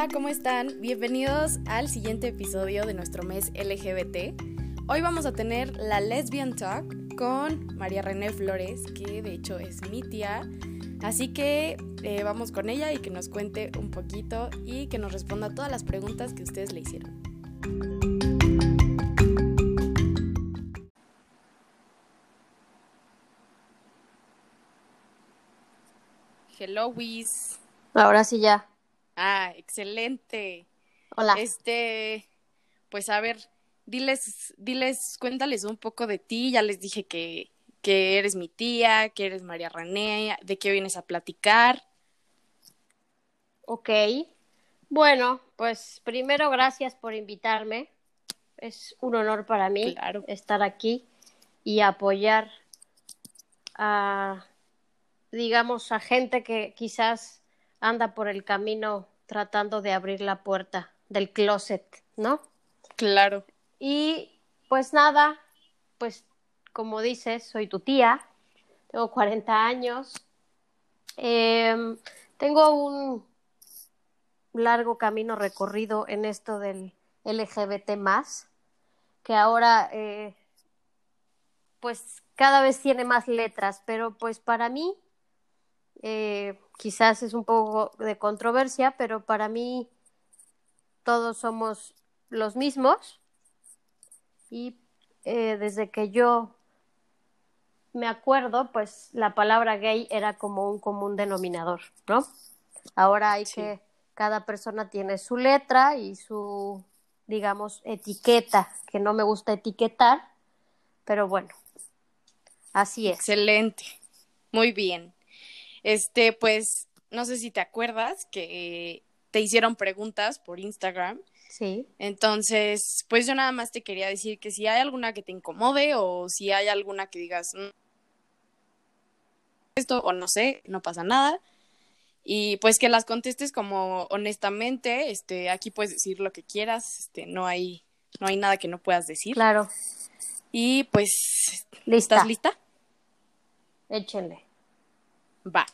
Hola, ¿cómo están? Bienvenidos al siguiente episodio de nuestro mes LGBT. Hoy vamos a tener la Lesbian Talk con María René Flores, que de hecho es mi tía. Así que eh, vamos con ella y que nos cuente un poquito y que nos responda todas las preguntas que ustedes le hicieron. Hello, Wiz. Ahora sí ya. Ah, excelente. Hola. Este, pues a ver, diles, diles, cuéntales un poco de ti. Ya les dije que, que eres mi tía, que eres María René, de qué vienes a platicar. Ok. Bueno, pues primero gracias por invitarme. Es un honor para mí Claro. estar aquí y apoyar a, digamos, a gente que quizás anda por el camino tratando de abrir la puerta del closet, ¿no? Claro. Y pues nada, pues como dices, soy tu tía, tengo 40 años, em, tengo un largo camino recorrido en esto del LGBT más, que ahora eh, pues cada vez tiene más letras, pero pues para mí eh, quizás es un poco de controversia, pero para mí todos somos los mismos y eh, desde que yo me acuerdo, pues la palabra gay era como un común denominador, ¿no? Ahora hay Sí. que, cada persona tiene su letra y su, digamos, etiqueta, que no me gusta etiquetar, pero bueno, así es. Excelente. Muy bien. Este, pues, no sé si te acuerdas que te hicieron preguntas por Instagram. Sí, Entonces, pues yo nada más te quería decir que si hay alguna que te incomode o si hay alguna que digas "Mm, esto o no sé, no pasa nada. Y pues que las contestes como honestamente, este, aquí puedes decir lo que quieras, este, no hay, no hay nada que no puedas decir. claro, Y pues, lista, ¿estás lista? échenle. Va.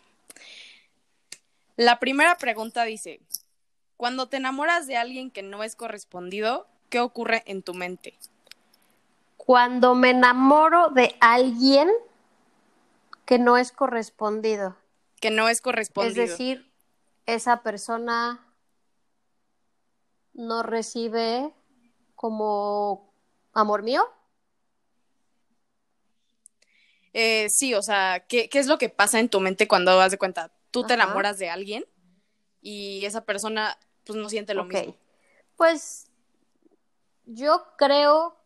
La primera pregunta dice, cuando te enamoras de alguien que no es correspondido, ¿qué ocurre en tu mente? Cuando me enamoro de alguien que no es correspondido, Que no es es correspondido. decir, esa persona no recibe como amor mío. Eh, sí, o sea, ¿qué, ¿qué es lo que pasa en tu mente cuando das de cuenta? Tú te Ajá. enamoras de alguien y esa persona pues no siente lo mismo. Pues yo creo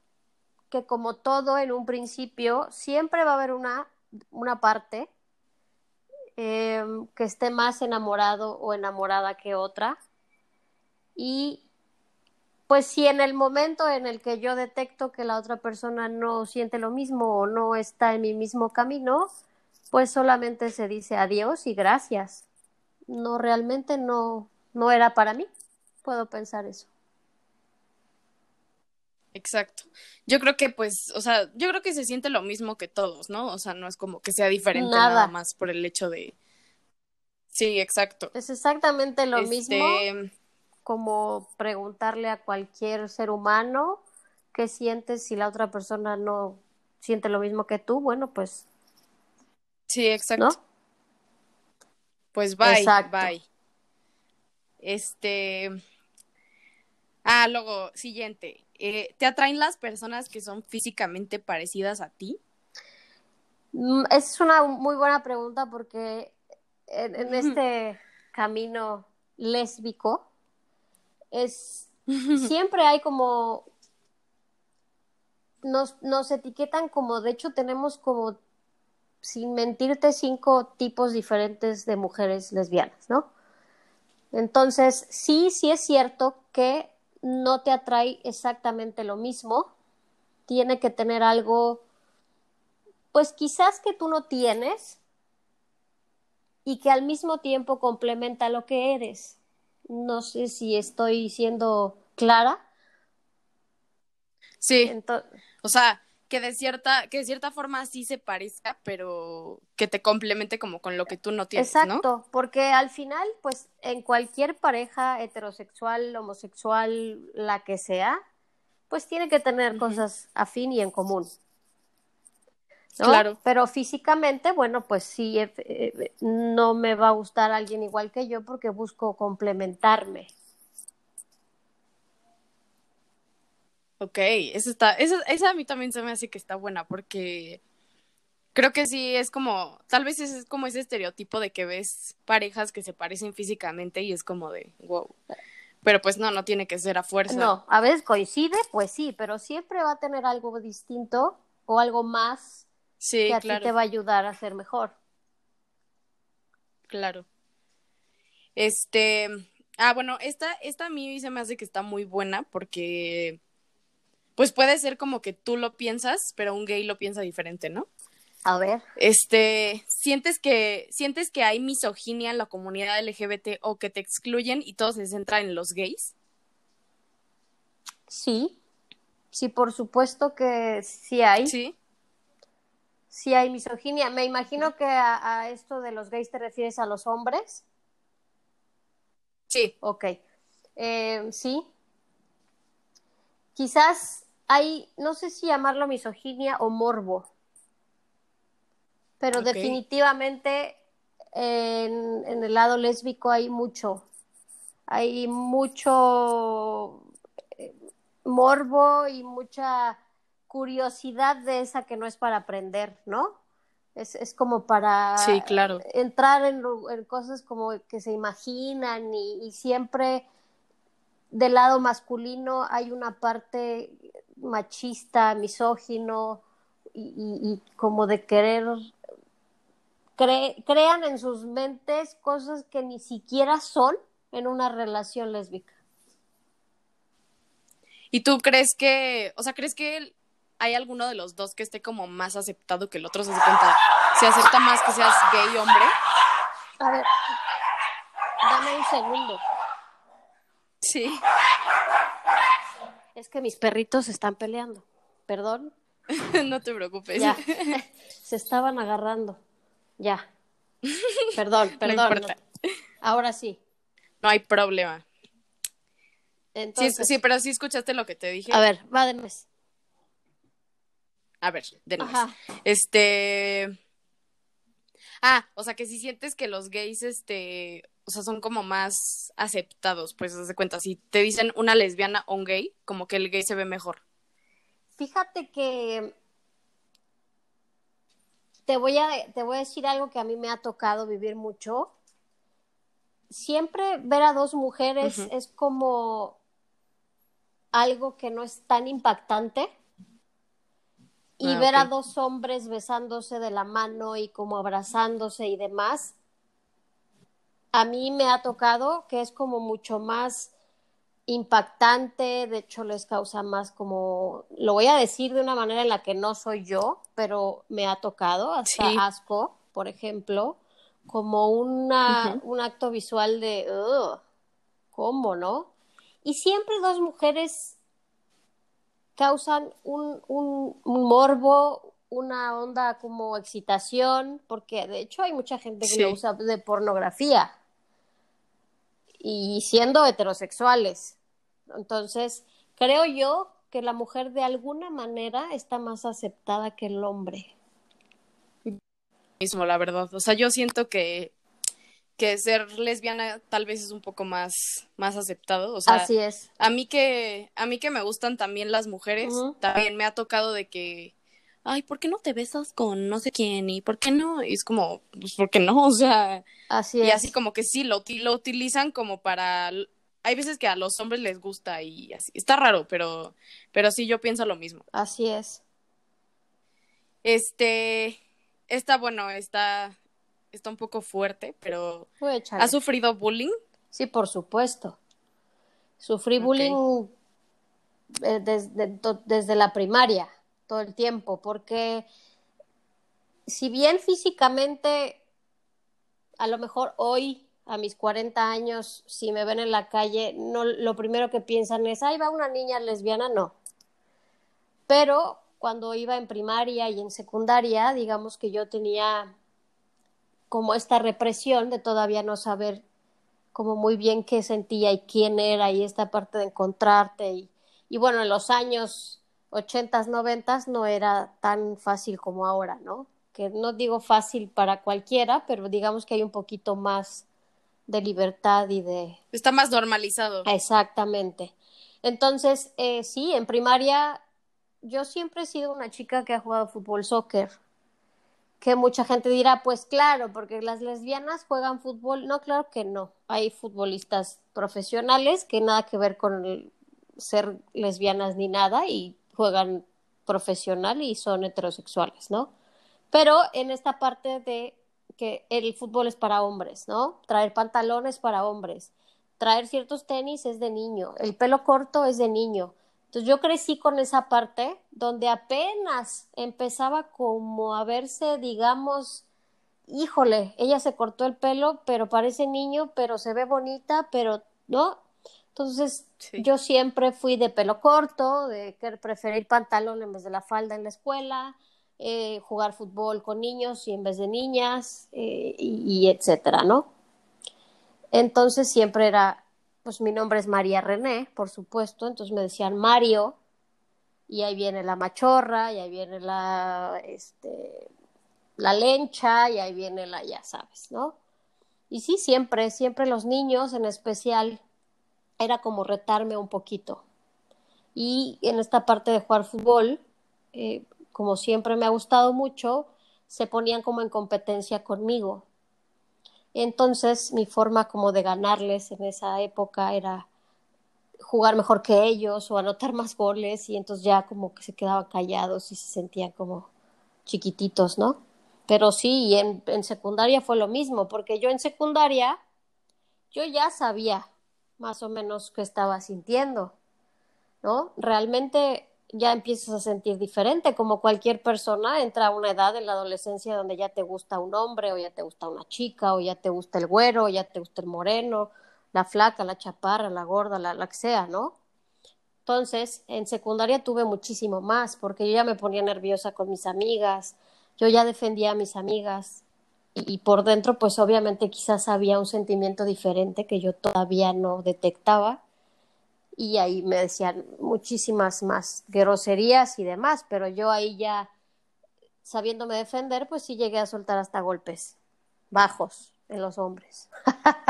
que como todo en un principio, siempre va a haber una, una parte em, que esté más enamorado o enamorada que otra. Y pues si en el momento en el que yo detecto que la otra persona no siente lo mismo o no está en mi mismo camino, pues solamente se dice adiós y gracias. No, realmente no, no era para mí. Puedo pensar eso. Exacto. Yo creo que pues, o sea, yo creo que se siente lo mismo que todos, ¿no? O sea, no es como que sea diferente Nada. nada más por el hecho de... Sí, exacto. Es exactamente lo Este, mismo como preguntarle a cualquier ser humano qué sientes si la otra persona no siente lo mismo que tú. Bueno, pues, Sí, exacto. ¿no? Pues bye, Exacto. bye. Este. Ah, luego, siguiente. Eh, ¿te atraen las personas que son físicamente parecidas a ti? Mm, Es una muy buena pregunta porque en, este camino lésbico es siempre hay como nos, nos etiquetan como de hecho tenemos como sin mentirte cinco tipos diferentes de mujeres lesbianas, ¿no? Entonces, sí, sí es cierto que no te atrae exactamente lo mismo, tiene que tener algo, pues quizás que tú no tienes y que al mismo tiempo complementa lo que eres. No sé si estoy siendo clara. Sí, o sea, que de cierta, que de cierta forma sí se parezca, pero que te complemente como con lo que tú no tienes, Exacto, porque al final, pues, en cualquier pareja heterosexual, homosexual, la que sea, pues tiene que tener cosas afín y en común. Claro. Pero físicamente, bueno, pues sí, eh, eh, no me va a gustar alguien igual que yo porque busco complementarme. Ok, esa está, esa, esa a mí también se me hace que está buena porque creo que sí es como, tal vez es como ese estereotipo de que ves parejas que se parecen físicamente y es como de, wow. Pero pues no, no tiene que ser a fuerza. No, a veces coincide, pues sí, pero siempre va a tener algo distinto o algo más sí, que a claro. ti te va a ayudar a ser mejor. Claro. Este, ah, bueno, esta, esta a mí se me hace que está muy buena porque pues puede ser como que tú lo piensas, pero un gay lo piensa diferente, ¿no? A ver. Este, ¿sientes que, sientes que hay misoginia en la comunidad LGBT o que te excluyen y todo se centra en los gays? Sí, sí, por supuesto que sí hay. Sí. Sí hay misoginia. Me imagino que a, a esto de los gays te refieres a los hombres. Sí. Ok. Eh, sí. Quizás hay, no sé si llamarlo misoginia o morbo, pero definitivamente en, en el lado lésbico hay mucho, hay mucho eh, morbo y mucha curiosidad de esa que no es para aprender, ¿no? Es, es como para Sí, claro. entrar en, cosas como que se imaginan y, y siempre del lado masculino hay una parte machista, misógino y, y- y como de querer cre- crean en sus mentes cosas que ni siquiera son en una relación lésbica. ¿Y tú crees que, o sea, crees que hay alguno de los dos que esté como más aceptado que el otro? ¿Se cuenta? ¿Se acepta más que seas gay hombre? A ver, dame un segundo. Sí. Es que mis perritos se están peleando. Perdón. no te preocupes. Ya. Se estaban agarrando. Ya. Perdón, perdón. importa. Ahora sí. No hay problema. Sí, Entonces, sí, pero sí escuchaste lo que te dije. a ver, va de mes. A ver, de nuevo. Este. Ah, o sea que si sientes que los gays, este, o sea, son como más aceptados, pues haz de cuenta, si te dicen una lesbiana o un gay, como que el gay se ve mejor. Fíjate que te voy a, te voy a decir algo que a mí me ha tocado vivir mucho. Siempre ver a dos mujeres es como algo que no es tan impactante. Y Ah, ver a dos hombres besándose de la mano y como abrazándose y demás, a mí me ha tocado que es como mucho más impactante, de hecho les causa más como, lo voy a decir de una manera en la que no soy yo, pero me ha tocado, hasta Sí. asco, por ejemplo, como una, un acto visual de, "Ugh, ¿cómo no? Y siempre dos mujeres causan un, un, un morbo, una onda como excitación, porque de hecho hay mucha gente que Sí. lo usa de pornografía y siendo heterosexuales. Entonces, creo yo que la mujer de alguna manera está más aceptada que el hombre. Mismo, la verdad. O sea, yo siento que, que ser lesbiana tal vez es un poco más, más aceptado. O sea, Así es. a mí que, a mí que me gustan también las mujeres, también me ha tocado de que, ay, ¿por qué no te besas con no sé quién? ¿Y por qué no? Y es como, pues, ¿por qué no? O sea, Así y es. así como que sí, lo, lo utilizan como para, hay veces que a los hombres les gusta y así, está raro, pero, pero sí, yo pienso lo mismo. Así es. Este, está bueno, está, está un poco fuerte, pero Voy a echarle. ¿has sufrido bullying? Sí, por supuesto. Sufrí bullying eh, desde, desde la primaria, todo el tiempo, porque si bien físicamente, a lo mejor hoy, a mis 40 años, si me ven en la calle, no, lo primero que piensan es, ay, va una niña lesbiana, no. Pero cuando iba en primaria y en secundaria, digamos que yo tenía como esta represión de todavía no saber como muy bien qué sentía y quién era y esta parte de encontrarte y, y bueno, en los años ochentas, noventas no era tan fácil como ahora, ¿no? Que no digo fácil para cualquiera, pero digamos que hay un poquito más de libertad y de... Está más normalizado. Exactamente. Entonces, eh, sí, en primaria yo siempre he sido una chica que ha jugado fútbol, soccer, que mucha gente dirá, pues claro, porque las lesbianas juegan fútbol. No, claro que no. Hay futbolistas profesionales que nada que ver con ser lesbianas ni nada y juegan profesional y son heterosexuales, ¿no? Pero en esta parte de que el fútbol es para hombres, ¿no? Traer pantalones para hombres, traer ciertos tenis es de niño, el pelo corto es de niño. Entonces yo crecí con esa parte donde apenas empezaba como a verse, digamos, híjole, ella se cortó el pelo, pero parece niño, pero se ve bonita, pero no. Entonces yo siempre fui de pelo corto, de preferir pantalón en vez de la falda en la escuela, eh, jugar fútbol con niños y en vez de niñas, eh, y, etcétera, ¿no? Entonces siempre era, pues mi nombre es María René, por supuesto, entonces me decían Mario, y ahí viene la machorra, y ahí viene la, este, la lencha, y ahí viene la, ya sabes, ¿no? Y sí, siempre, siempre los niños en especial, era como retarme un poquito. Y en esta parte de jugar fútbol, eh, como siempre me ha gustado mucho, se ponían como en competencia conmigo. Entonces mi forma como de ganarles en esa época era jugar mejor que ellos o anotar más goles y entonces ya como que se quedaban callados y se sentían como chiquititos, ¿no? Pero sí, y en, en secundaria fue lo mismo, porque yo en secundaria yo ya sabía más o menos qué estaba sintiendo, ¿no? Realmente ya empiezas a sentir diferente, como cualquier persona entra a una edad en la adolescencia donde ya te gusta un hombre o ya te gusta una chica o ya te gusta el güero o ya te gusta el moreno, la flaca, la chaparra, la gorda, la, la que sea, ¿no? Entonces, en secundaria tuve muchísimo más porque yo ya me ponía nerviosa con mis amigas, yo ya defendía a mis amigas y, y por dentro pues obviamente quizás había un sentimiento diferente que yo todavía no detectaba y ahí me decían muchísimas más groserías y demás, pero yo ahí ya sabiéndome defender, pues sí llegué a soltar hasta golpes bajos en los hombres.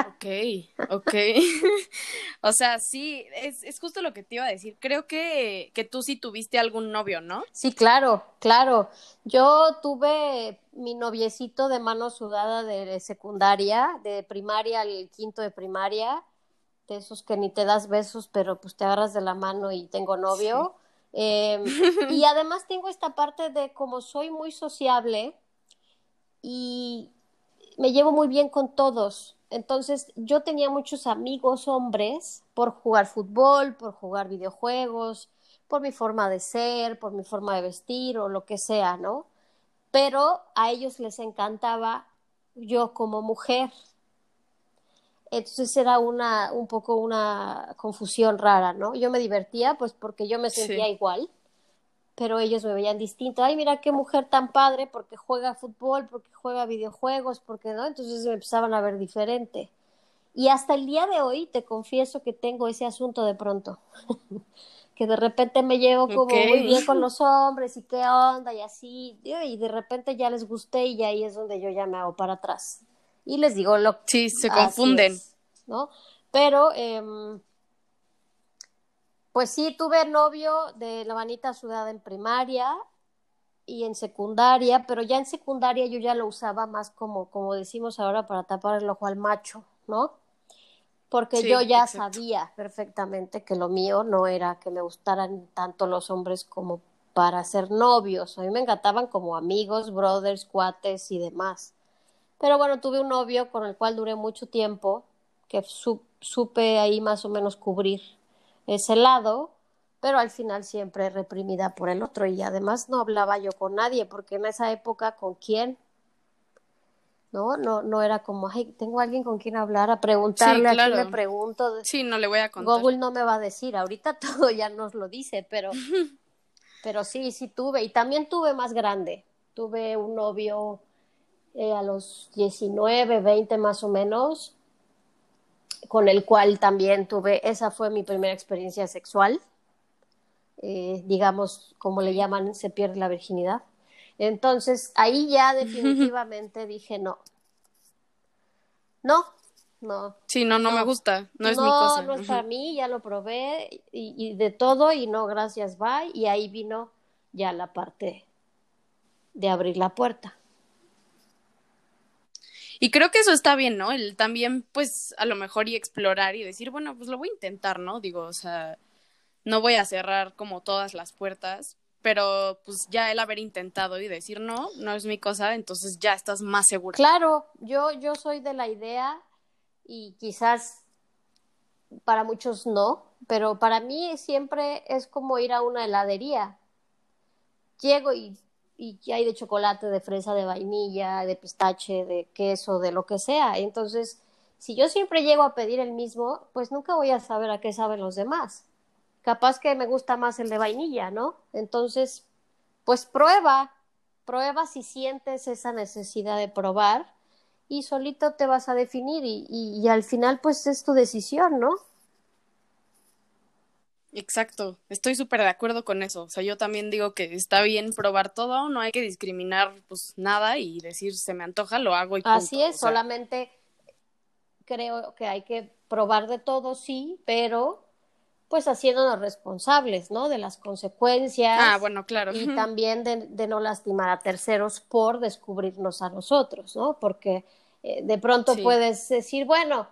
ok, ok. o sea, sí, es, es, justo lo que te iba a decir. Creo que, que tú sí tuviste algún novio, ¿no? Sí, claro, claro. Yo tuve mi noviecito de mano sudada de secundaria, de primaria al quinto de primaria esos que ni te das besos, pero pues te agarras de la mano y tengo novio. Em, y además tengo esta parte de como soy muy sociable y me llevo muy bien con todos. Entonces yo tenía muchos amigos hombres por jugar fútbol, por jugar videojuegos, por mi forma de ser, por mi forma de vestir o lo que sea, ¿no? Pero a ellos les encantaba yo como mujer. Entonces era una, un poco una confusión rara, ¿no? Yo me divertía, pues porque yo me sentía igual, pero ellos me veían distinto. Ay, mira qué mujer tan padre, porque juega fútbol, porque juega videojuegos, porque no. Entonces me empezaban a ver diferente. Y hasta el día de hoy te confieso que tengo ese asunto de pronto. que de repente me llevo como muy bien con los hombres y qué onda y así. Y de repente ya les gusté y ahí es donde yo ya me hago para atrás y les digo lo Sí, se confunden. ¿No? Pero, eh, pues sí, tuve novio de la manita sudada en primaria y en secundaria, pero ya en secundaria yo ya lo usaba más como, como decimos ahora, para tapar el ojo al macho, ¿no? Porque yo ya sabía perfectamente que lo mío no era que me gustaran tanto los hombres como para ser novios. A mí me encantaban como amigos, brothers, cuates y demás. Pero bueno, tuve un novio con el cual duré mucho tiempo, que supe ahí más o menos cubrir ese lado, pero al final siempre reprimida por el otro y además no hablaba yo con nadie, porque en esa época con quién, ¿no? No, no era como, ay, tengo alguien con quien hablar, a preguntarle, a quién le pregunto. Sí, no le voy a contar. Google no me va a decir, ahorita todo ya nos lo dice, pero pero sí, sí tuve. Y también tuve más grande. Tuve un novio eh, a los 19, 20 más o menos, con el cual también tuve, esa fue mi primera experiencia sexual. Eh, digamos, como le llaman, se pierde la virginidad. Entonces, ahí ya definitivamente dije no. No, no. Sí, no, no, me gusta, no es mi cosa. No, es para mí, ya lo probé y, y, de todo y no, gracias, bye. Y ahí vino ya la parte de abrir la puerta. Y creo que eso está bien, ¿no? El también, pues, a lo mejor y explorar y decir, bueno, pues lo voy a intentar, ¿no? Digo, o sea, no voy a cerrar como todas las puertas, pero pues ya el haber intentado y decir no, no es mi cosa, entonces ya estás más segura. Claro, yo, yo soy de la idea y quizás para muchos no, pero para mí siempre es como ir a una heladería. Llego y, y hay de chocolate, de fresa, de vainilla, de pistache, de queso, de lo que sea. Entonces, si yo siempre llego a pedir el mismo, pues nunca voy a saber a qué saben los demás capaz que me gusta más el de vainilla, ¿no? Entonces, pues prueba, prueba si sientes esa necesidad de probar y solito te vas a definir y, y, al final pues es tu decisión, ¿no? Exacto, estoy súper de acuerdo con eso. O sea, yo también digo que está bien probar todo, no hay que discriminar pues nada y decir se me antoja, lo hago y punto. Así es, solamente creo que hay que probar de todo, sí, pero pues haciéndonos responsables, ¿no? De las consecuencias. Ah, bueno, claro. Y también de, no lastimar a terceros por descubrirnos a nosotros, ¿no? Porque eh, de pronto puedes decir, bueno,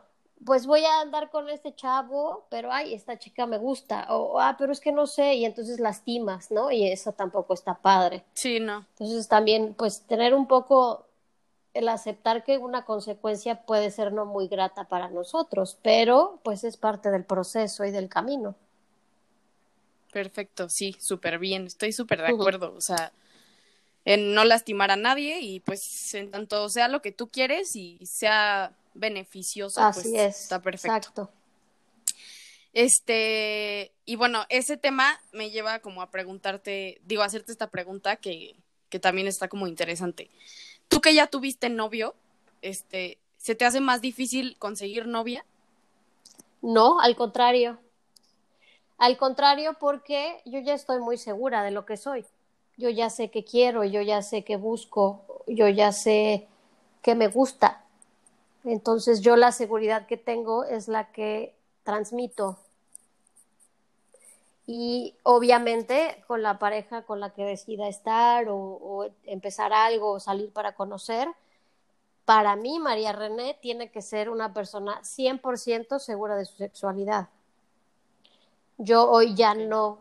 pues voy a andar con este chavo, pero ay, esta chica me gusta, o ah, pero es que no sé, y entonces lastimas, ¿no? Y eso tampoco está padre. Sí, no. Entonces también, pues tener un poco el aceptar que una consecuencia puede ser no muy grata para nosotros, pero pues es parte del proceso y del camino. Perfecto, sí, súper bien, estoy súper de acuerdo, o sea, en no lastimar a nadie y pues en tanto sea lo que tú quieres y sea beneficioso, pues está perfecto. Exacto. Este, y bueno, ese tema me lleva como a preguntarte, digo, a hacerte esta pregunta que, que también está como interesante tú que ya tuviste novio, este, ¿se te hace más difícil conseguir novia? No, al contrario. Al contrario, porque yo ya estoy muy segura de lo que soy. Yo ya sé qué quiero, yo ya sé qué busco, yo ya sé qué me gusta. Entonces yo la seguridad que tengo es la que transmito y obviamente con la pareja con la que decida estar o, empezar algo o salir para conocer, para mí María René tiene que ser una persona 100% segura de su sexualidad. Yo hoy ya no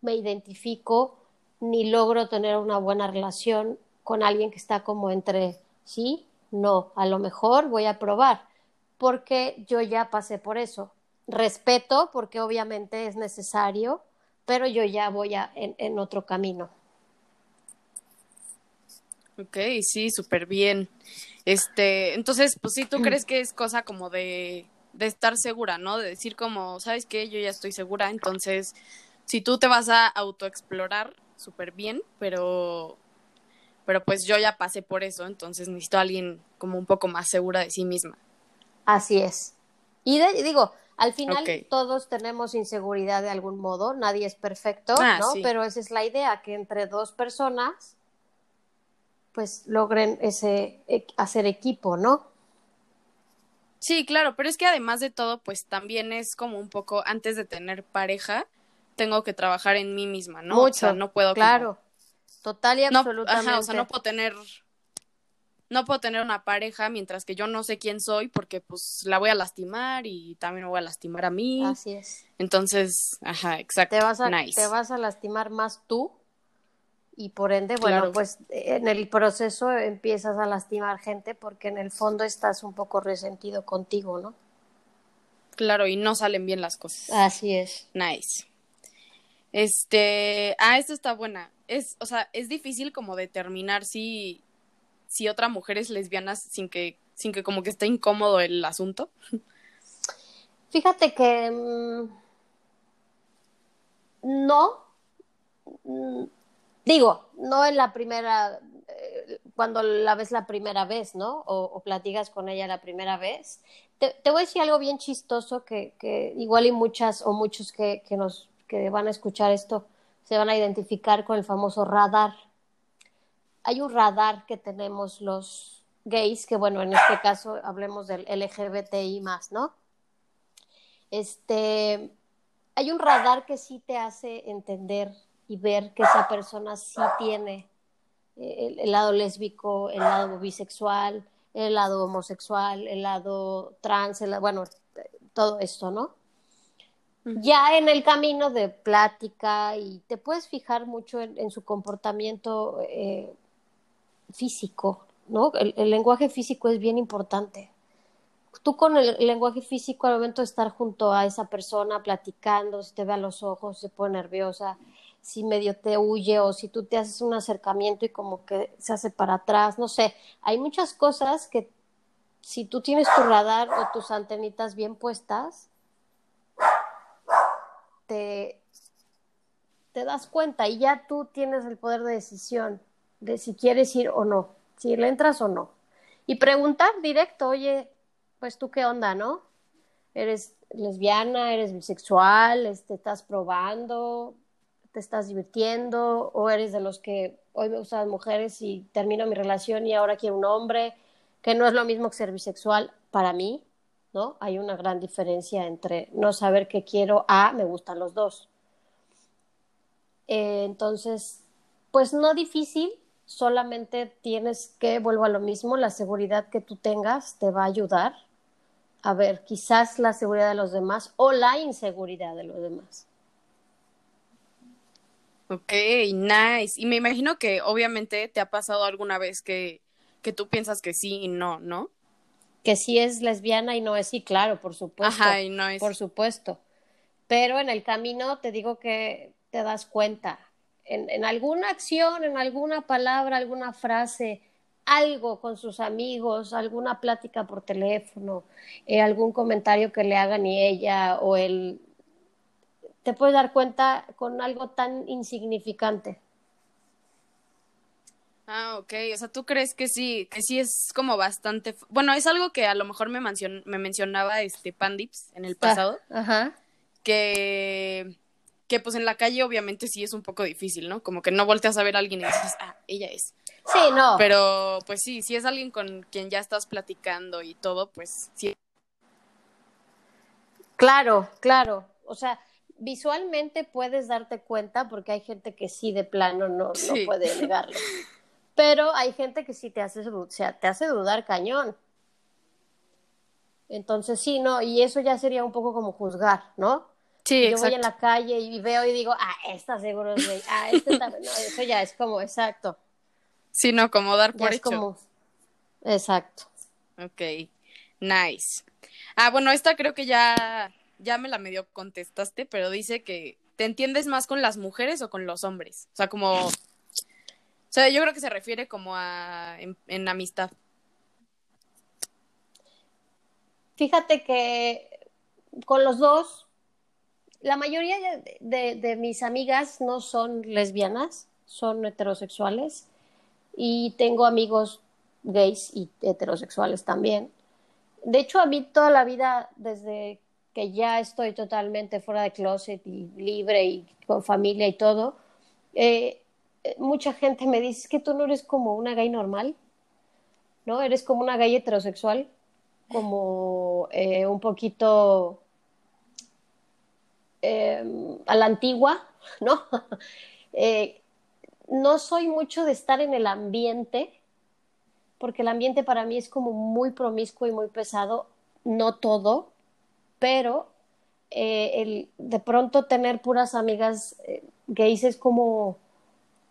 me identifico ni logro tener una buena relación con alguien que está como entre sí, no, a lo mejor voy a probar, porque yo ya pasé por eso respeto porque obviamente es necesario, pero yo ya voy a, en, otro camino. Ok, sí, súper bien. Este, entonces, pues sí, tú crees que es cosa como de, de estar segura, ¿no? De decir como, ¿sabes qué? Yo ya estoy segura, entonces, si tú te vas a autoexplorar, súper bien, pero, pero pues yo ya pasé por eso, entonces necesito a alguien como un poco más segura de sí misma. Así es. Y digo, al final todos tenemos inseguridad de algún modo, nadie es perfecto, ah, ¿no? Pero esa es la idea, que entre dos personas pues logren ese e, hacer equipo, ¿no? Sí, claro, pero es que además de todo, pues también es como un poco antes de tener pareja, tengo que trabajar en mí misma, ¿no? o sea, no puedo Claro. Total y absolutamente. o sea, no puedo tener no puedo tener una pareja mientras que yo no sé quién soy porque pues la voy a lastimar y también me voy a lastimar a mí. Así es. Entonces, ajá, exacto. Te vas a, te vas a lastimar más tú y por ende, bueno, pues en el proceso empiezas a lastimar gente porque en el fondo estás un poco resentido contigo, ¿no? Claro, y no salen bien las cosas. Así es. Nice. Este, ah, esto está buena. Es, o sea, es difícil como determinar si si otra mujer es lesbiana sin que, sin que como que esté incómodo el asunto? Fíjate que mm, no, mm, digo, no en la primera, eh, cuando la ves la primera vez, ¿no? O, platicas con ella la primera vez. Te, voy a decir algo bien chistoso que, que igual y muchas o muchos que, que, nos, que van a escuchar esto se van a identificar con el famoso radar. Hay un radar que tenemos los gays, que bueno, en este caso hablemos del LGBTI más, ¿no? Este, hay un radar que sí te hace entender y ver que esa persona sí tiene eh, el, lado lésbico, el lado bisexual, el lado homosexual, el lado trans, bueno, todo esto, ¿no? Ya en el camino de plática y te puedes fijar mucho en, su comportamiento eh, físico, ¿no? el, lenguaje físico es bien importante. Tú con el, lenguaje físico al momento de estar junto a esa persona platicando, si te ve a los ojos, se pone nerviosa, si medio te huye o si tú te haces un acercamiento y como que se hace para atrás, no sé, hay muchas cosas que si tú tienes tu radar o tus antenitas bien puestas, te, te das cuenta y ya tú tienes el poder de decisión de si quieres ir o no, si le entras o no. Y preguntar directo, oye, pues tú qué onda, ¿no? ¿Eres lesbiana, eres bisexual, te este, estás probando, te estás divirtiendo o eres de los que hoy me gustan las mujeres y termino mi relación y ahora quiero un hombre, que no es lo mismo que ser bisexual para mí, Hay una gran diferencia entre no saber qué quiero a me gustan los dos. Eh, entonces, pues no difícil, solamente tienes que, vuelvo a lo mismo, la seguridad que tú tengas te va a ayudar a ver, quizás la seguridad de los demás o la inseguridad de los demás. Ok, nice. Y me imagino que obviamente te ha pasado alguna vez que, que tú piensas que sí y no, ¿no? Que sí es lesbiana y no es sí, claro, por supuesto. Ajá, y no es. Por supuesto. Pero en el camino te digo que te das cuenta. En, en alguna acción, en alguna palabra, alguna frase, algo con sus amigos, alguna plática por teléfono, eh, algún comentario que le hagan y ella o él, te puedes dar cuenta con algo tan insignificante. Ah, ok. O sea, ¿tú crees que sí, que sí es como bastante... Bueno, es algo que a lo mejor me, me mencionaba este Pandips en el ah, pasado. ajá. Que, que pues en la calle obviamente sí es un poco difícil, ¿no? Como que no volteas a ver a alguien y dices, ah, ella es. Sí, no. Pero pues sí, si es alguien con quien ya estás platicando y todo, pues sí. Claro, claro. O sea, visualmente puedes darte cuenta porque hay gente que sí de plano no, no puede negarlo. Pero hay gente que sí te hace, o sea, te hace dudar cañón. Entonces sí, no, y eso ya sería un poco como juzgar, ¿no? Sí, Yo voy en la calle y veo y digo, ah, esta seguro es gay, ah, este también, no, eso ya es como, exacto. Sino como dar por hecho. Como... Exacto. Ok, nice. Ah, bueno, esta creo que ya, ya me la medio contestaste, pero dice que te entiendes más con las mujeres o con los hombres. O sea, como... O sea, yo creo que se refiere como a en, amistad. Fíjate que con los dos, la mayoría de, mis amigas no son lesbianas, son heterosexuales y tengo amigos gays y heterosexuales también. De hecho, a mí toda la vida, desde que ya estoy totalmente fuera de closet y libre y con familia y todo, eh, mucha gente me dice que tú no eres como una gay normal, ¿no? Eres como una gay heterosexual, como eh, un poquito em, a la antigua, ¿no? Eh, no soy mucho de estar en el ambiente, porque el ambiente para mí es como muy promiscuo y muy pesado, no todo, pero eh, el, de pronto tener puras amigas eh, gays es como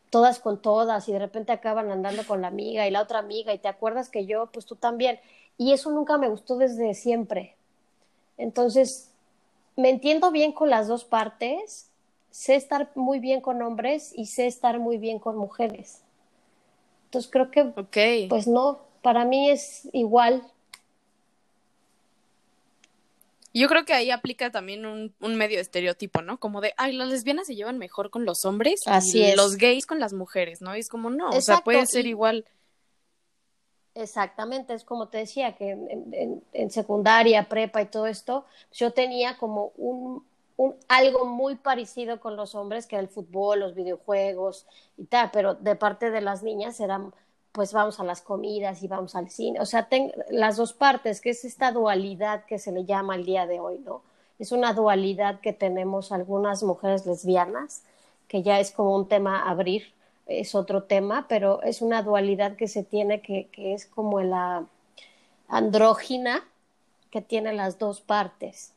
todas con todas y de repente acaban andando con la amiga y la otra amiga y te acuerdas que yo, pues tú también. Y eso nunca me gustó desde siempre. Entonces, me entiendo bien con las dos partes, sé estar muy bien con hombres y sé estar muy bien con mujeres. Entonces creo que, pues no, para mí es igual. Yo creo que ahí aplica también un, un medio estereotipo, ¿no? Como de, ay, las lesbianas se llevan mejor con los hombres Así y es. los gays con las mujeres, ¿no? Y es como, no, o sea, puede ser y- igual. Exactamente, es como te decía, que en, en- en secundaria, prepa y todo esto, yo tenía como un, un algo muy parecido con los hombres, que era el fútbol, los videojuegos y tal, pero de parte de las niñas eran, pues vamos a las comidas y vamos al cine, o sea, las dos partes, que es esta dualidad que se le llama el día de hoy, ¿no? Es una dualidad que tenemos algunas mujeres lesbianas, que ya es como un tema abrir, es otro tema, pero es una dualidad que se tiene que, que es como la andrógina que tiene las dos partes.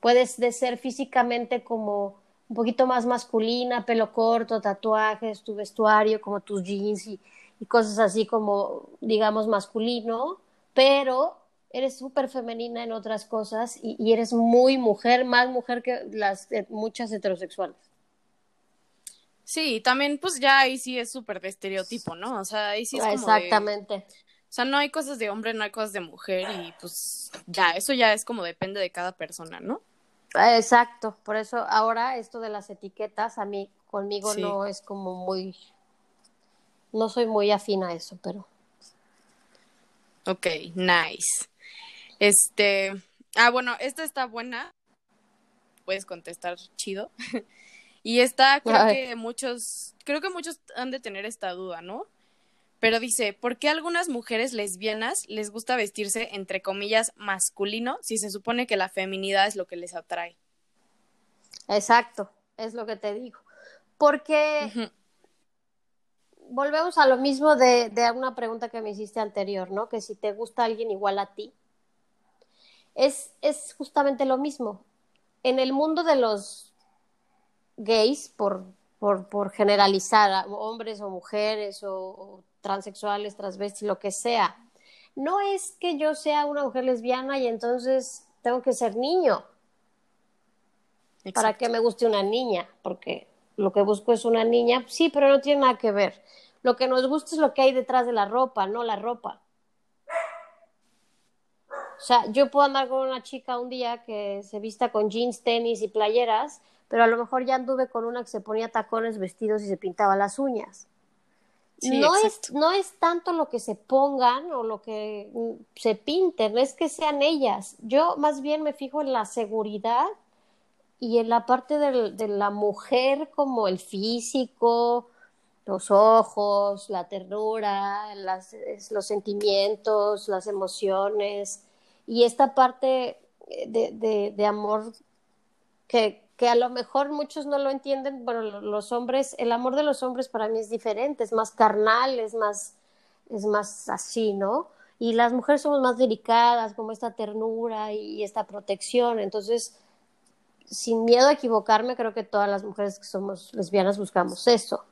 Puedes de ser físicamente como un poquito más masculina, pelo corto, tatuajes, tu vestuario, como tus jeans y, y cosas así como, digamos, masculino, pero eres súper femenina en otras cosas y, y eres muy mujer, más mujer que las eh, muchas heterosexuales. Sí, también pues ya ahí sí es súper de estereotipo, ¿no? O sea, ahí sí es como de- Exactamente. o sea, no hay cosas de hombre, no hay cosas de mujer y pues ya, eso ya es como depende de cada persona, ¿no? Exacto, por eso ahora esto de las etiquetas a mí conmigo Sí. no es como muy no soy muy afín a eso, pero Ok, nice. Este, ah, bueno, esta está buena. Puedes contestar chido. y esta creo Ay. que muchos, creo que muchos han de tener esta duda, ¿no? Pero dice, ¿por qué a algunas mujeres lesbianas les gusta vestirse entre comillas masculino si se supone que la feminidad es lo que les atrae? exacto, es lo que te digo. Porque volvemos a lo mismo de, de una pregunta que me hiciste anterior, ¿no? Que si te gusta alguien igual a ti. Es, es justamente lo mismo. En el mundo de los gays, por, por, por generalizar, hombres o mujeres o, o transexuales, transvestis, lo que sea, no es que yo sea una mujer lesbiana y entonces tengo que ser niño para que me guste una niña, porque lo que busco es una niña, sí, pero no tiene nada que ver. Lo que nos gusta es lo que hay detrás de la ropa, no la ropa. O sea, yo puedo andar con una chica un día que se vista con jeans, tenis y playeras, pero a lo mejor ya anduve con una que se ponía tacones, vestidos y se pintaba las uñas. Sí, no, es, no es tanto lo que se pongan o lo que mm, se pinten, es que sean ellas. Yo más bien me fijo en la seguridad y en la parte del- de la mujer como el físico, los ojos, la ternura, las- los sentimientos, las emociones y esta parte eh, de, de- de amor que, que a lo mejor muchos no lo entienden, lo- los hombres, el amor de los hombres para mí es diferente, es más carnal, es más, es más así, ¿no? Y las mujeres somos más delicadas, como esta ternura y esta protección, entonces sin miedo a equivocarme, creo que todas las mujeres que somos lesbianas buscamos eso.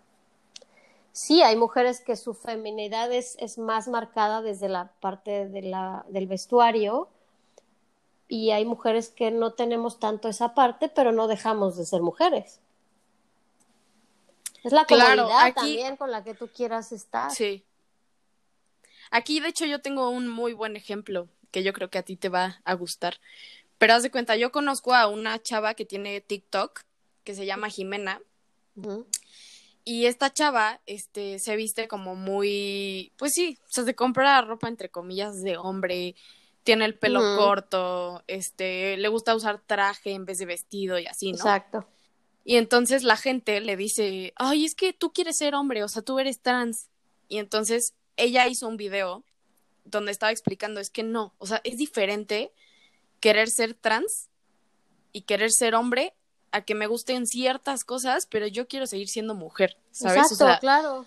Sí, hay mujeres que su feminidad es, es más marcada desde la parte de la, del vestuario y hay mujeres que no tenemos tanto esa parte, pero no dejamos de ser mujeres. Es la Claro, comodidad aquí- también con la que tú quieras estar. Sí. Aquí, de hecho, yo tengo un muy buen ejemplo que yo creo que a ti te va a gustar. Pero haz de cuenta, yo conozco a una chava que tiene TikTok que se llama Jimena y esta chava este se viste como muy, pues sí, o sea, se compra ropa entre comillas de hombre, tiene el pelo corto, este, le gusta usar traje en vez de vestido y así, ¿no? Exacto. Y entonces la gente le dice, ay, es que tú quieres ser hombre, o sea, tú eres trans. Y entonces ella hizo un video donde estaba explicando, es que no, o sea, es diferente querer ser trans y querer ser hombre a que me gusten ciertas cosas, pero yo quiero seguir siendo mujer, ¿sabes? Exacto, o sea, claro.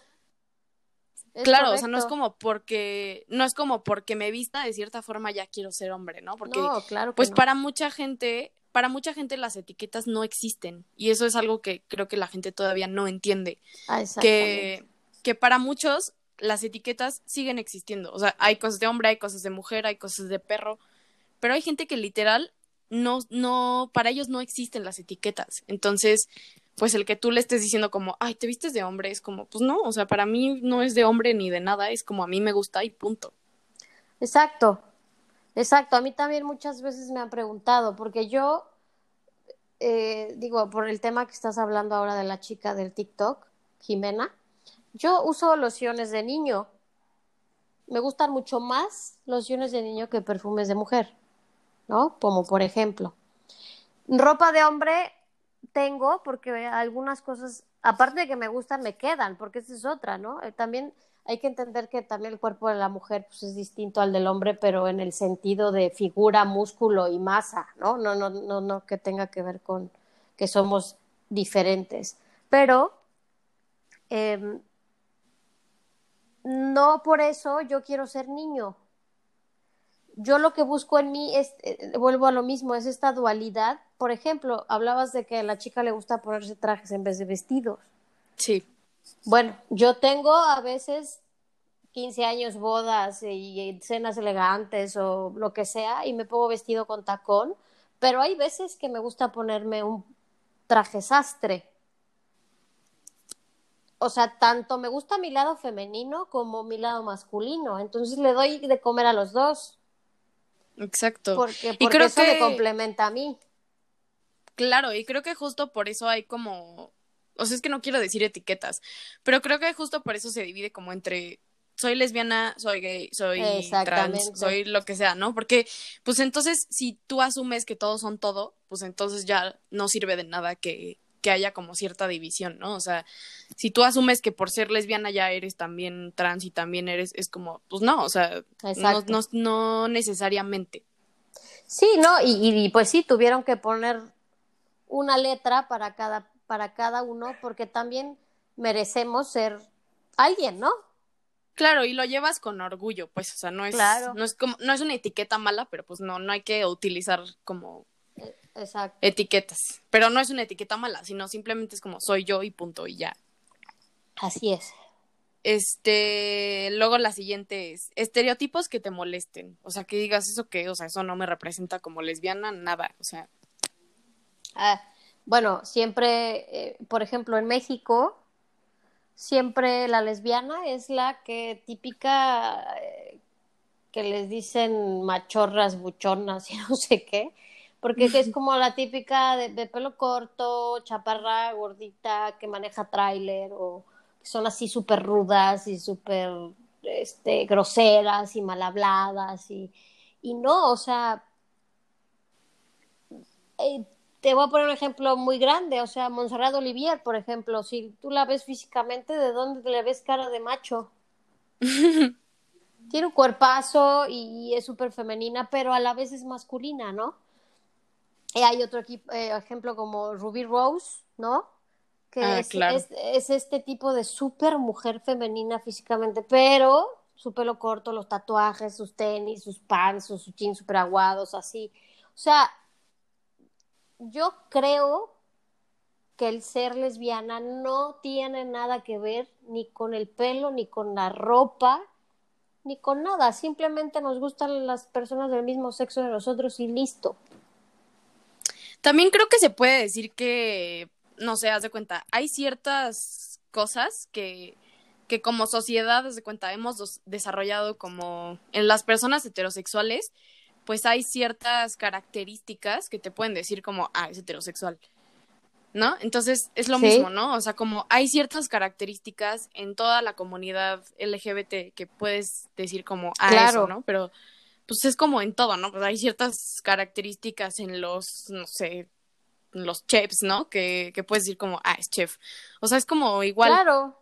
Es claro, o sea, no es como porque, no es como porque me vista de cierta forma ya quiero ser hombre, ¿no? Porque No, claro pues no. para mucha gente, para mucha gente las etiquetas no existen y eso es algo que creo que la gente todavía no entiende, Ah, que que para muchos las etiquetas siguen existiendo, o sea, hay cosas de hombre, hay cosas de mujer, hay cosas de perro, pero hay gente que literal no no para ellos no existen las etiquetas. Entonces, pues el que tú le estés diciendo como, "Ay, te vistes de hombre", es como, pues no, o sea, para mí no es de hombre ni de nada, es como a mí me gusta y punto. Exacto. Exacto, a mí también muchas veces me han preguntado, porque yo, eh, digo, por el tema que estás hablando ahora de la chica del TikTok, Jimena, yo uso lociones de niño. Me gustan mucho más lociones de niño que perfumes de mujer, ¿no? Como por ejemplo. Ropa de hombre tengo porque algunas cosas, aparte de que me gustan, me quedan, porque esa es otra, ¿no? Eh, también hay que entender que también el cuerpo de la mujer pues, es distinto al del hombre, pero en el sentido de figura, músculo y masa, ¿no? No, no, no, no que tenga que ver con que somos diferentes. Pero eh, no por eso yo quiero ser niño. Yo lo que busco en mí es, eh, vuelvo a lo mismo, es esta dualidad. Por ejemplo, hablabas de que a la chica le gusta ponerse trajes en vez de vestidos. Sí. Bueno, yo tengo a veces 15 años, bodas y cenas elegantes o lo que sea, y me pongo vestido con tacón, pero hay veces que me gusta ponerme un traje sastre o sea, tanto me gusta mi lado femenino como mi lado masculino. Entonces le doy de comer a los dos. Exacto. Porque, porque y creo eso que... me complementa a mí. Claro, y creo que justo por eso hay como. O sea, es que no quiero decir etiquetas, pero creo que justo por eso se divide como entre soy lesbiana, soy gay, soy trans, soy lo que sea, ¿no? Porque, pues entonces, si tú asumes que todos son todo, pues entonces ya no sirve de nada que, que haya como cierta división, ¿no? O sea, si tú asumes que por ser lesbiana ya eres también trans y también eres, es como, pues no, o sea, no, no, no, necesariamente. Sí, no, y, y, pues sí, tuvieron que poner una letra para cada, para cada uno, porque también merecemos ser alguien, ¿no? Claro, y lo llevas con orgullo, pues, o sea, no es, claro. no es como, no es una etiqueta mala, pero pues no, no hay que utilizar como Exacto. etiquetas. Pero no es una etiqueta mala, sino simplemente es como soy yo y punto y ya. Así es. Este, luego la siguiente es estereotipos que te molesten. O sea, que digas eso que, o sea, eso no me representa como lesbiana, nada. O sea. Ah, bueno, siempre, eh, por ejemplo, en México, siempre la lesbiana es la que típica eh, que les dicen machorras, buchonas y no sé qué porque es como la típica de, pelo corto, chaparra, gordita, que maneja tráiler o que son así súper rudas y súper este, groseras y mal habladas y, y no, o sea, eh, te voy a poner un ejemplo muy grande, o sea, Montserrat Olivier, por ejemplo, si tú la ves físicamente, ¿de dónde le ves cara de macho? Tiene un cuerpazo y es súper femenina, pero a la vez es masculina, ¿no? Y hay otro equipo, eh, ejemplo como Ruby Rose, ¿no? Que ah, es, claro. es, es, este tipo de súper mujer femenina físicamente, pero su pelo corto, los tatuajes, sus tenis, sus pants, sus jeans súper aguados, así. O sea, yo creo que el ser lesbiana no tiene nada que ver ni con el pelo, ni con la ropa, ni con nada. Simplemente nos gustan las personas del mismo sexo de nosotros y listo. También creo que se puede decir que, no sé, haz de cuenta, hay ciertas cosas que, que como sociedad, haz de cuenta, hemos desarrollado como en las personas heterosexuales, pues hay ciertas características que te pueden decir como, ah, es heterosexual. ¿No? Entonces es lo ¿Sí? mismo, ¿no? O sea, como hay ciertas características en toda la comunidad LGBT que puedes decir como, ah, claro. eso, ¿no? Pero pues es como en todo, ¿no? Pues hay ciertas características en los, no sé, los chefs, ¿no? Que, que puedes decir como, ah, es chef. O sea, es como igual. Claro.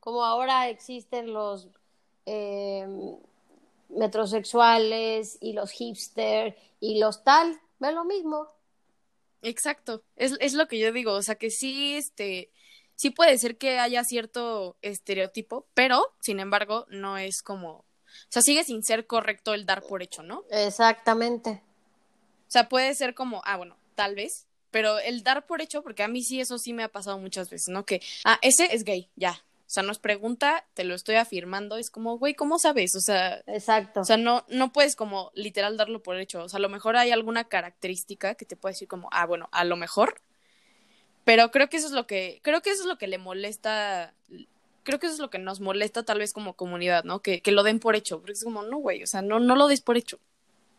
Como ahora existen los eh, metrosexuales y los hipster y los tal, ve lo mismo. Exacto, es, es lo que yo digo, o sea que sí, este, sí puede ser que haya cierto estereotipo, pero, sin embargo, no es como o sea, sigue sin ser correcto el dar por hecho, ¿no? Exactamente. O sea, puede ser como, ah, bueno, tal vez, pero el dar por hecho, porque a mí sí eso sí me ha pasado muchas veces, ¿no? Que, ah, ese es gay, ya. O sea, nos pregunta, te lo estoy afirmando, es como, güey, ¿cómo sabes? O sea, exacto. O sea, no, no puedes como literal darlo por hecho. O sea, a lo mejor hay alguna característica que te puede decir como, ah, bueno, a lo mejor. Pero creo que eso es lo que, creo que eso es lo que le molesta creo que eso es lo que nos molesta tal vez como comunidad, ¿no? Que, que lo den por hecho, porque es como, no, güey, o sea, no, no lo des por hecho.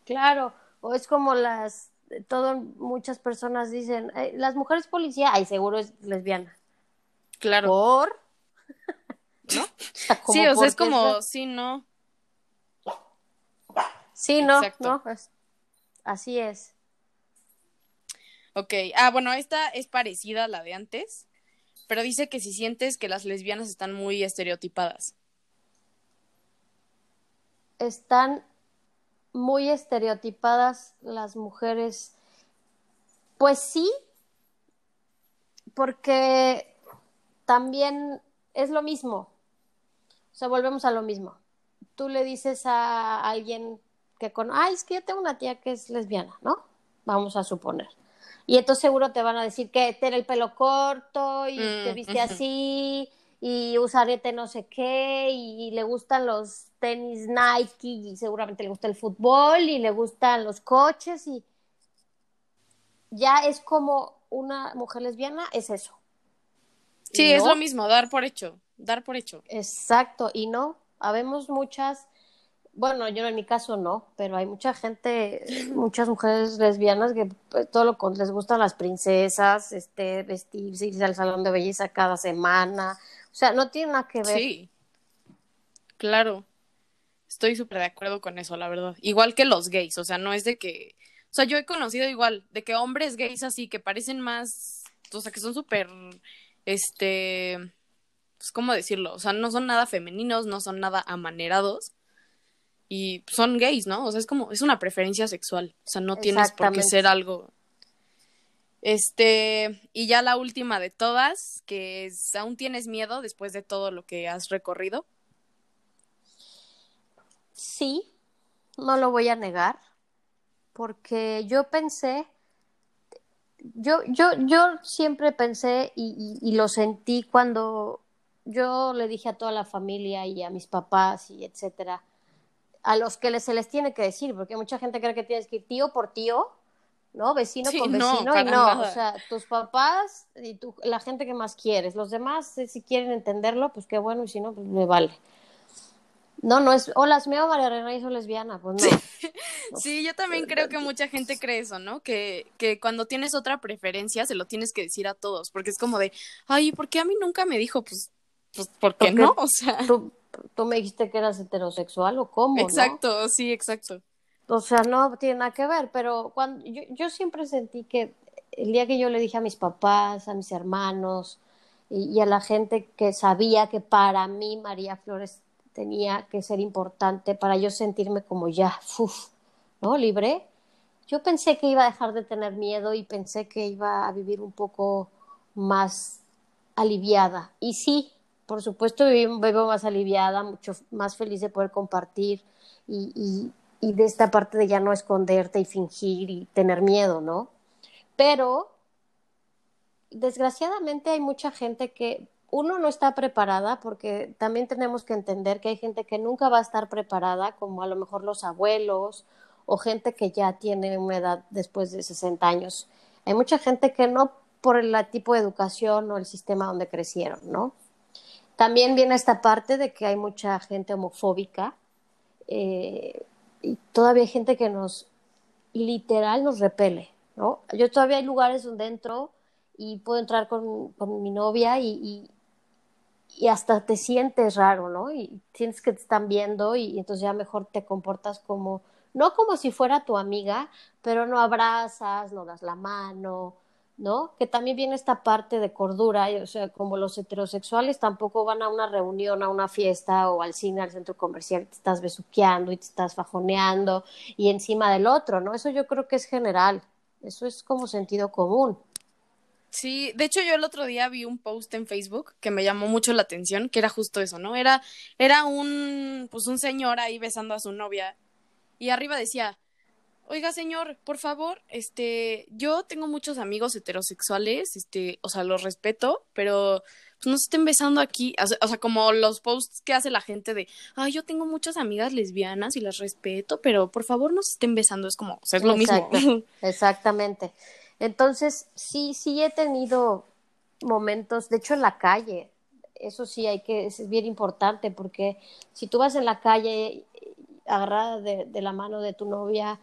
Claro, o es como las, todo, muchas personas dicen, las mujeres policía, ay, seguro es lesbiana. Claro. ¿Por? ¿No? sí, o sea, es como, sí, no. Sí, no, no, así es. Ok, ah, bueno, esta es parecida a la de antes, pero dice que si sientes que las lesbianas están muy estereotipadas. Están muy estereotipadas las mujeres. Pues sí, porque también es lo mismo. O sea, volvemos a lo mismo. Tú le dices a alguien que con, ay, es que yo tengo una tía que es lesbiana, ¿no? Vamos a suponer. Y entonces seguro te van a decir que tiene el pelo corto y te mm, viste así y usa arete no sé qué y le gustan los tenis Nike y seguramente le gusta el fútbol y le gustan los coches y ya es como una mujer lesbiana, es eso. Sí, es lo mismo, dar por hecho, dar por hecho. Exacto, y no, habemos muchas bueno, yo en mi caso no, pero hay mucha gente, muchas mujeres lesbianas que pues, todo lo que les gustan las princesas, este, vestirse, irse al salón de belleza cada semana. O sea, no tiene nada que ver. Sí, claro. Estoy súper de acuerdo con eso, la verdad. Igual que los gays, o sea, no es de que... O sea, yo he conocido igual, de que hombres gays así, que parecen más... O sea, que son súper... Este... Pues, ¿cómo decirlo? O sea, no son nada femeninos, no son nada amanerados y son gays, ¿no? O sea, es como, es una preferencia sexual, o sea, no tienes por qué ser algo. Este, y ya la última de todas, que es, ¿aún tienes miedo después de todo lo que has recorrido? Sí, no lo voy a negar, porque yo pensé, yo, yo, yo siempre pensé y, y lo sentí cuando yo le dije a toda la familia y a mis papás y etcétera, a los que se les tiene que decir, porque mucha gente cree que tienes que ir tío por tío, ¿no? Vecino con vecino, y no, o sea, tus papás y tu, la gente que más quieres, los demás, eh, si quieren entenderlo, pues qué bueno, y si no, pues me vale. No, no es, hola, es mío María Reina soy lesbiana, pues no. Sí. yo también creo que mucha gente cree eso, ¿no? Que, que cuando tienes otra preferencia se lo tienes que decir a todos, porque es como de, ay, ¿por qué a mí nunca me dijo? Pues, pues ¿por qué no? O sea tú me dijiste que eras heterosexual o cómo. Exacto, sí, exacto. O sea, no tiene nada que ver, pero cuando yo, yo, siempre sentí que el día que yo le dije a mis papás, a mis hermanos y, a la gente que sabía que para mí María Flores tenía que ser importante para yo sentirme como ya, uf, ¿no? Libre. Yo pensé que iba a dejar de tener miedo y pensé que iba a vivir un poco más aliviada. Y sí, por supuesto vivo, más aliviada, mucho más feliz de poder compartir y, y, de esta parte de ya no esconderte y fingir y tener miedo, ¿no? Pero desgraciadamente hay mucha gente que uno no está preparada porque también tenemos que entender que hay gente que nunca va a estar preparada, como a lo mejor los abuelos o gente que ya tiene una edad después de 60 años. Hay mucha gente que no por el tipo de educación o el sistema donde crecieron, ¿no? También viene esta parte de que hay mucha gente homofóbica eh, y todavía hay gente que nos literal nos repele, ¿no? Yo todavía hay lugares donde entro y puedo entrar con, con mi novia y, y, hasta te sientes raro, ¿no? Y sientes que te están viendo y, y entonces ya mejor te comportas como, no como si fuera tu amiga, pero no abrazas, no das la mano, ¿no? Que también viene esta parte de cordura, o sea, como los heterosexuales tampoco van a una reunión, a una fiesta o al cine, al centro comercial, te estás besuqueando y te estás fajoneando y encima del otro, ¿no? Eso yo creo que es general, eso es como sentido común. Sí, de hecho yo el otro día vi un post en Facebook que me llamó mucho la atención, que era justo eso, ¿no? Era, era un, pues un señor ahí besando a su novia y arriba decía, oiga señor, por favor, este, yo tengo muchos amigos heterosexuales, este, o sea, los respeto, pero pues no se estén besando aquí, o sea, como los posts que hace la gente de, ay, yo tengo muchas amigas lesbianas y las respeto, pero por favor no se estén besando, es como, o sea, es lo mismo. Exactamente. Entonces, sí, sí he tenido momentos, de hecho en la calle, eso sí hay que, es bien importante, porque si tú vas en la calle agarrada de, de la mano de tu novia,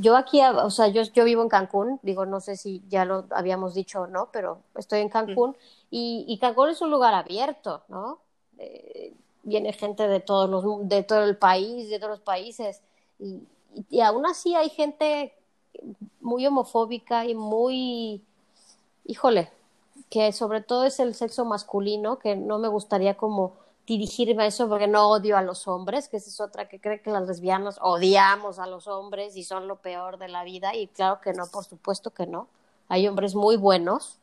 yo aquí, o sea, yo, yo vivo en Cancún, digo, no sé si ya lo habíamos dicho o no, pero estoy en Cancún y, y, Cancún es un lugar abierto, ¿no? Eh, viene gente de todos los, de todo el país, de todos los países y, y aún así hay gente muy homofóbica y muy, híjole, que sobre todo es el sexo masculino, que no me gustaría como dirigirme a eso porque no odio a los hombres, que esa es otra que cree que las lesbianas odiamos a los hombres y son lo peor de la vida y claro que no, por supuesto que no. Hay hombres muy buenos,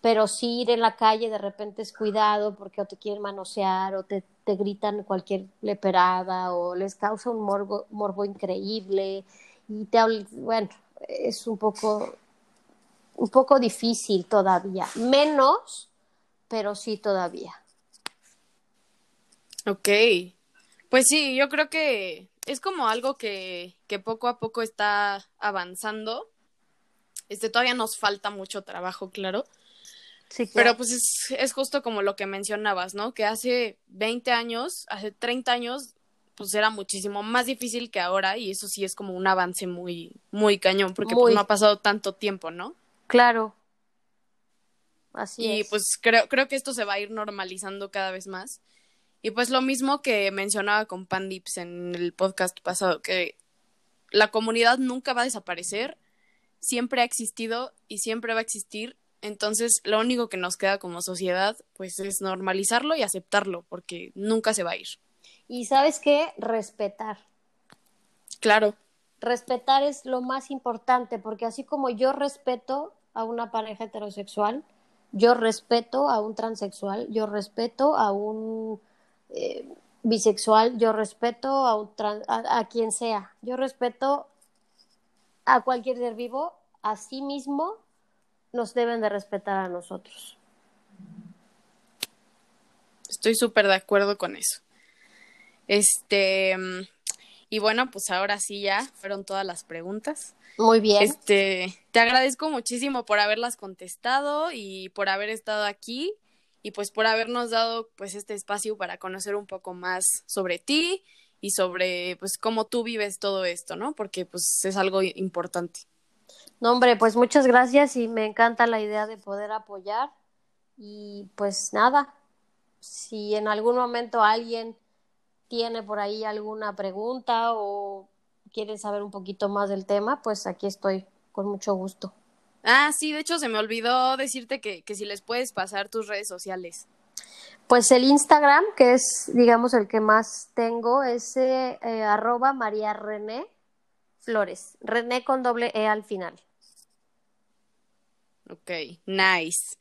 pero sí ir en la calle de repente es cuidado porque o te quieren manosear o te, te gritan cualquier leperada o les causa un morbo, morbo increíble y te bueno, es un poco un poco difícil todavía, menos, pero sí todavía. Ok, pues sí, yo creo que es como algo que, que poco a poco está avanzando. Este, todavía nos falta mucho trabajo, claro. Sí, Pero pues es, es justo como lo que mencionabas, ¿no? Que hace 20 años, hace 30 años, pues era muchísimo más difícil que ahora y eso sí es como un avance muy, muy cañón porque pues, no ha pasado tanto tiempo, ¿no? Claro. Así y pues creo, creo que esto se va a ir normalizando cada vez más. Y pues lo mismo que mencionaba con Pandips en el podcast pasado, que la comunidad nunca va a desaparecer, siempre ha existido y siempre va a existir. Entonces, lo único que nos queda como sociedad, pues es normalizarlo y aceptarlo, porque nunca se va a ir. Y sabes qué? Respetar. Claro. Respetar es lo más importante, porque así como yo respeto a una pareja heterosexual, yo respeto a un transexual, yo respeto a un eh, bisexual, yo respeto a, un a, quien sea, yo respeto a cualquier ser vivo, a sí mismo nos deben de respetar a nosotros. Estoy súper de acuerdo con eso. Este, y bueno, pues ahora sí ya fueron todas las preguntas. Muy bien. Este, te agradezco muchísimo por haberlas contestado y por haber estado aquí y pues por habernos dado pues este espacio para conocer un poco más sobre ti y sobre pues cómo tú vives todo esto, ¿no? Porque pues es algo importante. No, hombre, pues muchas gracias y me encanta la idea de poder apoyar y pues nada, si en algún momento alguien tiene por ahí alguna pregunta o quieren saber un poquito más del tema, pues aquí estoy con mucho gusto. Ah, sí, de hecho se me olvidó decirte que, que si les puedes pasar tus redes sociales. Pues el Instagram, que es, digamos, el que más tengo, es eh, eh, arroba María René Flores. René con doble E al final. Ok, nice.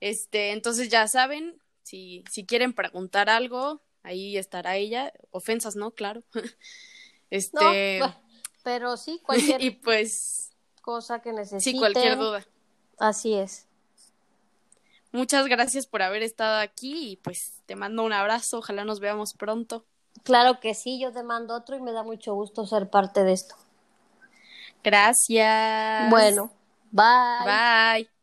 Este, entonces ya saben, si, si quieren preguntar algo, ahí estará ella. Ofensas, ¿no? Claro. Este. pero sí, cualquier y pues, cosa que necesiten. Sí, cualquier duda. Así es. Muchas gracias por haber estado aquí y pues te mando un abrazo. Ojalá nos veamos pronto. Claro que sí, yo te mando otro y me da mucho gusto ser parte de esto. Gracias. Bueno, bye. Bye.